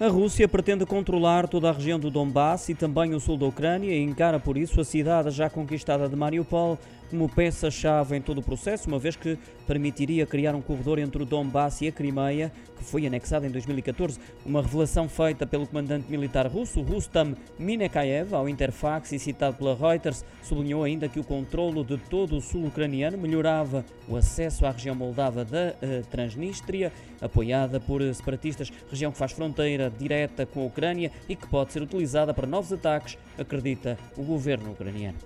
A Rússia pretende controlar toda a região do Donbass e também o sul da Ucrânia e encara por isso a cidade já conquistada de Mariupol como peça-chave em todo o processo, uma vez que permitiria criar um corredor entre o Donbass e a Crimeia, que foi anexada em 2014. Uma revelação feita pelo comandante militar russo, Rustam Minekaev, ao Interfax e citado pela Reuters, sublinhou ainda que o controlo de todo o sul ucraniano melhorava o acesso à região moldava da uh, Transnistria, apoiada por separatistas, região que faz fronteira direta com a Ucrânia e que pode ser utilizada para novos ataques, acredita o governo ucraniano.